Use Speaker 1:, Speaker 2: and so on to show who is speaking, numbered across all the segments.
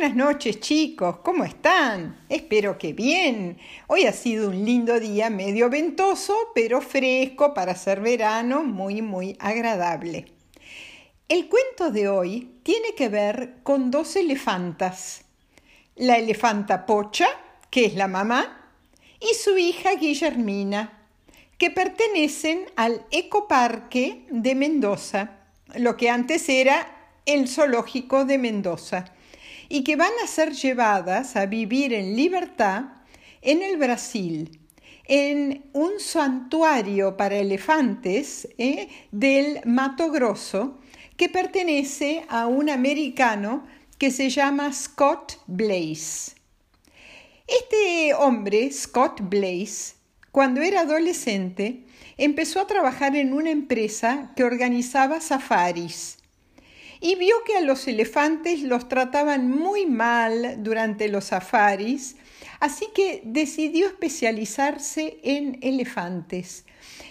Speaker 1: Buenas noches chicos, ¿cómo están? Espero que bien. Hoy ha sido un lindo día, medio ventoso, pero fresco para ser verano, muy, muy agradable. El cuento de hoy tiene que ver con dos elefantas. La elefanta Pocha, que es la mamá, y su hija Guillermina, que pertenecen al Ecoparque de Mendoza, lo que antes era el Zoológico de Mendoza y que van a ser llevadas a vivir en libertad en el Brasil, en un santuario para elefantes eh, del Mato Grosso que pertenece a un americano que se llama Scott Blaze. Este hombre, Scott Blaze, cuando era adolescente, empezó a trabajar en una empresa que organizaba safaris y vio que a los elefantes los trataban muy mal durante los safaris, así que decidió especializarse en elefantes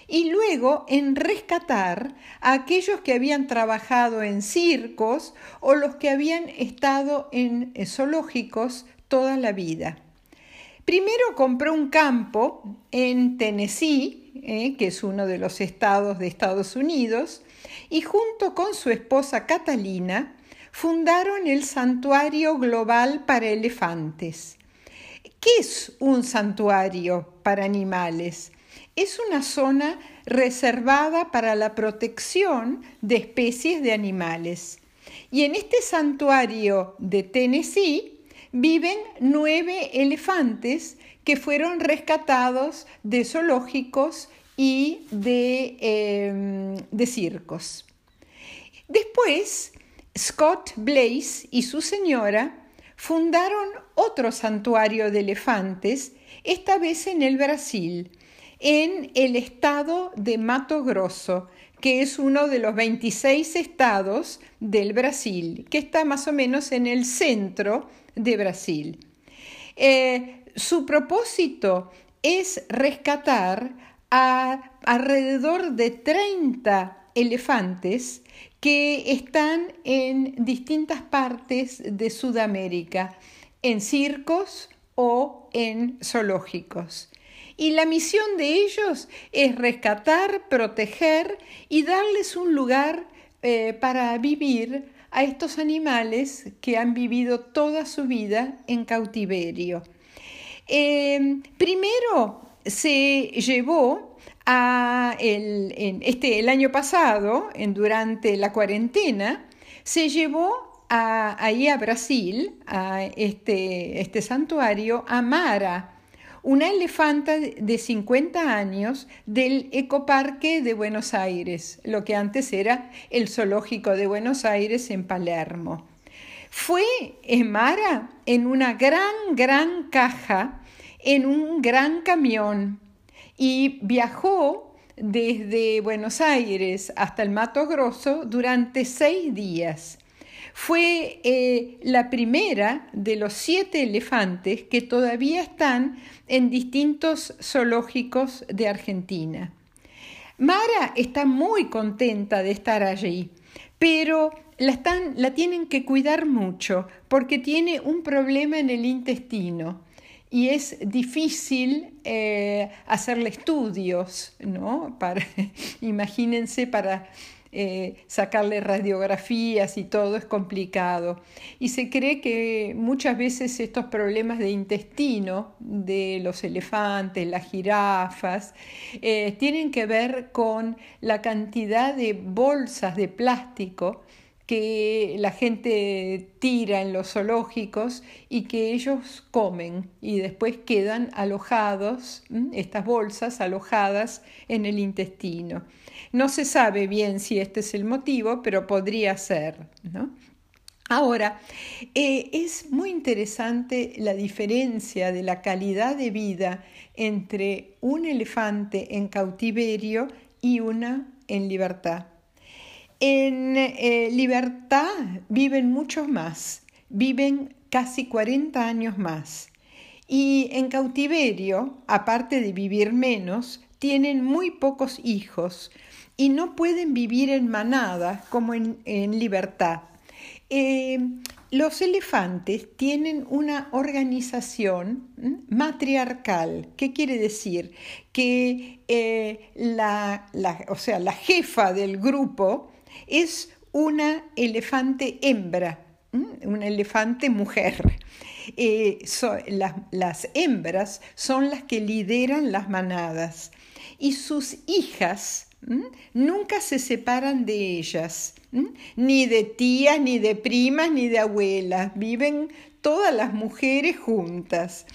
Speaker 1: y luego en rescatar a aquellos que habían trabajado en circos o los que habían estado en zoológicos toda la vida. Primero compró un campo en Tennessee, eh, que es uno de los estados de Estados Unidos, y junto con su esposa Catalina fundaron el Santuario Global para Elefantes. ¿Qué es un santuario para animales? Es una zona reservada para la protección de especies de animales. Y en este santuario de Tennessee viven nueve elefantes que fueron rescatados de zoológicos y de, em, de circos. Después, Scott Blaze y su señora fundaron otro santuario de elefantes, esta vez en el Brasil, en el estado de Mato Grosso, que es uno de los 26 estados del Brasil, que está más o menos en el centro de Brasil. Eh, su propósito es rescatar a alrededor de 30 elefantes que están en distintas partes de Sudamérica, en circos o en zoológicos. Y la misión de ellos es rescatar, proteger y darles un lugar eh, para vivir a estos animales que han vivido toda su vida en cautiverio. Eh, primero se llevó a el, este, el año pasado, en, durante la cuarentena, se llevó a, ahí a Brasil, a este, este santuario, a Mara, una elefanta de 50 años del Ecoparque de Buenos Aires, lo que antes era el Zoológico de Buenos Aires en Palermo. Fue Mara en una gran, gran caja en un gran camión y viajó desde Buenos Aires hasta el Mato Grosso durante seis días. Fue eh, la primera de los siete elefantes que todavía están en distintos zoológicos de Argentina. Mara está muy contenta de estar allí, pero la, están, la tienen que cuidar mucho porque tiene un problema en el intestino y es difícil eh, hacerle estudios, ¿no? Imagínense, para eh, sacarle radiografías y todo es complicado. Y se cree que muchas veces estos problemas de intestino de los elefantes, las jirafas, eh, tienen que ver con la cantidad de bolsas de plástico que la gente tira en los zoológicos y que ellos comen y después quedan alojados, estas bolsas alojadas en el intestino. No se sabe bien si este es el motivo, pero podría ser. Ahora, eh, es muy interesante la diferencia de la calidad de vida entre un elefante en cautiverio y una en libertad. En eh, libertad viven muchos más, viven casi 40 años más. Y en cautiverio, aparte de vivir menos, tienen muy pocos hijos y no pueden vivir en manada como en, libertad. Eh, los elefantes tienen una organización matriarcal. ¿Qué quiere decir? Que eh, la, o sea, la jefa del grupo es una elefante hembra, una elefante mujer. Eh, las hembras son las que lideran las manadas y sus hijas nunca se separan de ellas, ni de tías, ni de primas, ni de abuelas. Viven todas las mujeres juntas.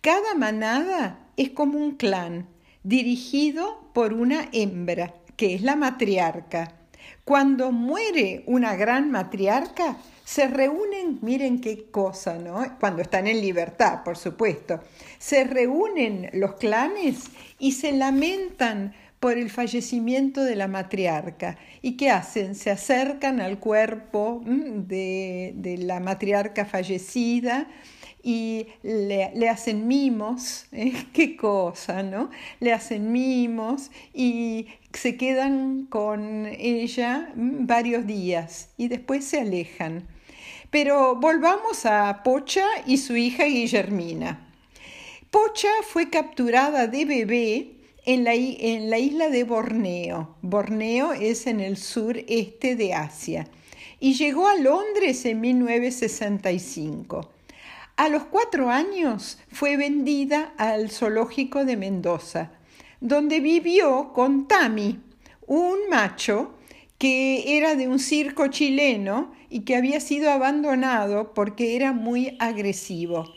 Speaker 1: Cada manada es como un clan, dirigido por una hembra, que es la matriarca. Cuando muere una gran matriarca, se reúnen, miren qué cosa, ¿no? Cuando están en libertad, por supuesto. Se reúnen los clanes y se lamentan por el fallecimiento de la matriarca. ¿Y qué hacen? Se acercan al cuerpo de, la matriarca fallecida y le, hacen mimos, ¿eh? qué cosa, ¿no? Le hacen mimos y se quedan con ella varios días y después se alejan. Pero volvamos a Pocha y su hija Guillermina. Pocha fue capturada de bebé en la, en la isla de Borneo. Borneo es en el sureste de Asia. Y llegó a Londres en 1965. A los cuatro años fue vendida al zoológico de Mendoza, donde vivió con Tami, un macho que era de un circo chileno y que había sido abandonado porque era muy agresivo.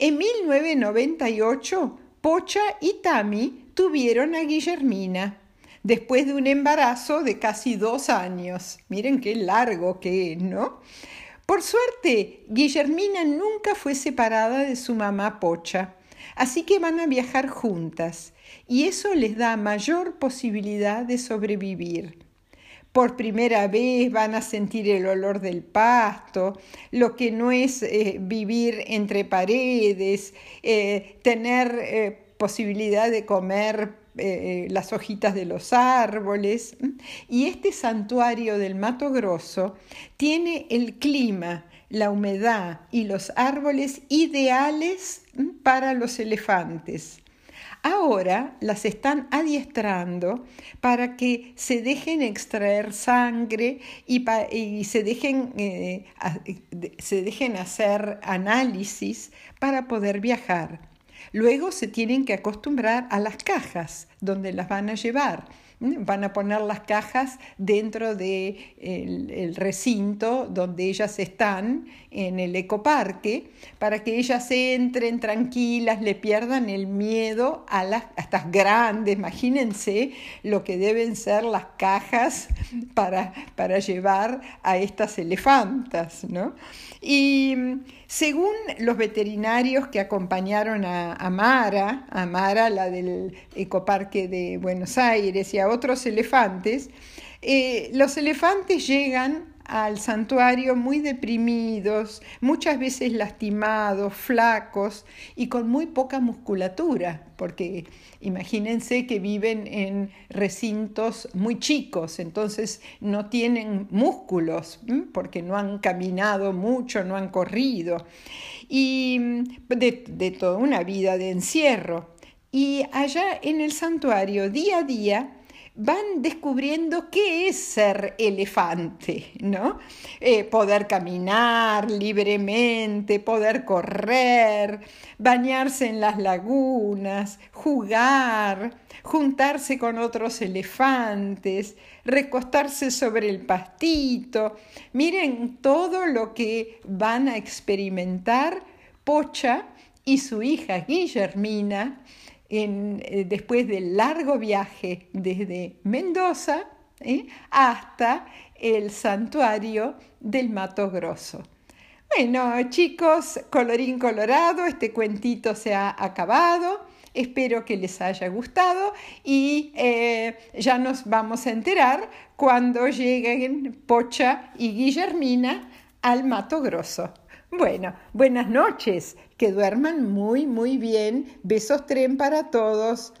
Speaker 1: En 1998, Pocha y Tami tuvieron a Guillermina después de un embarazo de casi dos años. Miren qué largo que es, ¿no? Por suerte, Guillermina nunca fue separada de su mamá Pocha, así que van a viajar juntas y eso les da mayor posibilidad de sobrevivir. Por primera vez van a sentir el olor del pasto, lo que no es eh, vivir entre paredes, eh, tener eh, posibilidad de comer eh, las hojitas de los árboles. Y este santuario del Mato Grosso tiene el clima, la humedad y los árboles ideales para los elefantes. Ahora las están adiestrando para que se dejen extraer sangre y, se, dejen, eh, se dejen hacer análisis para poder viajar. Luego se tienen que acostumbrar a las cajas donde las van a llevar. Van a poner las cajas dentro del de el recinto donde ellas están, en el ecoparque, para que ellas entren tranquilas, le pierdan el miedo a, las, a estas grandes, imagínense lo que deben ser las cajas para, para llevar a estas elefantas. ¿no? Y según los veterinarios que acompañaron a, Mara, a Mara, la del Ecoparque de Buenos Aires, y a otros elefantes, eh, los elefantes llegan al santuario muy deprimidos, muchas veces lastimados, flacos y con muy poca musculatura, porque imagínense que viven en recintos muy chicos, entonces no tienen músculos, porque no han caminado mucho, no han corrido, y de, de toda una vida de encierro. Y allá en el santuario, día a día, van descubriendo qué es ser elefante, ¿no? Eh, poder caminar libremente, poder correr, bañarse en las lagunas, jugar, juntarse con otros elefantes, recostarse sobre el pastito. Miren todo lo que van a experimentar Pocha y su hija Guillermina eh, después del largo viaje desde Mendoza ¿eh? hasta el santuario del Mato Grosso. Bueno, chicos, colorín colorado, este cuentito se ha acabado. Espero que les haya gustado y eh, ya nos vamos a enterar cuando lleguen Pocha y Guillermina al Mato Grosso. Bueno, buenas noches, que duerman muy, muy bien. Besos tren para todos.